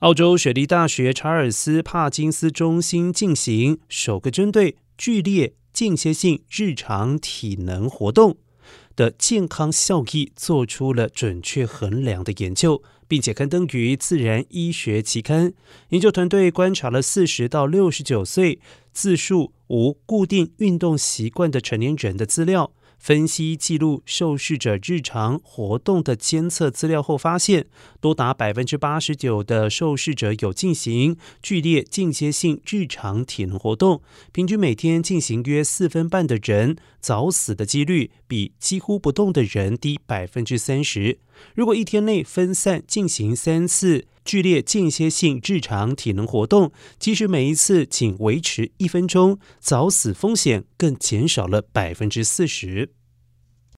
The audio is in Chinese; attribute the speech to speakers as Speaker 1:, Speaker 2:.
Speaker 1: 澳洲雪梨大学查尔斯帕金斯中心进行首个针对剧烈间歇性日常体能活动的健康效益做出了准确衡量的研究，并且刊登于《自然医学》期刊。研究团队观察了四十到六十九岁、自述无固定运动习惯的成年人的资料。分析记录受试者日常活动的监测资料后，发现多达百分之八十九的受试者有进行剧烈间歇性日常体能活动，平均每天进行约四分半的人早死的几率比几乎不动的人低百分之三十。如果一天内分散进行三次剧烈间歇性日常体能活动，即使每一次仅维持一分钟，早死风险更减少了百分之四十。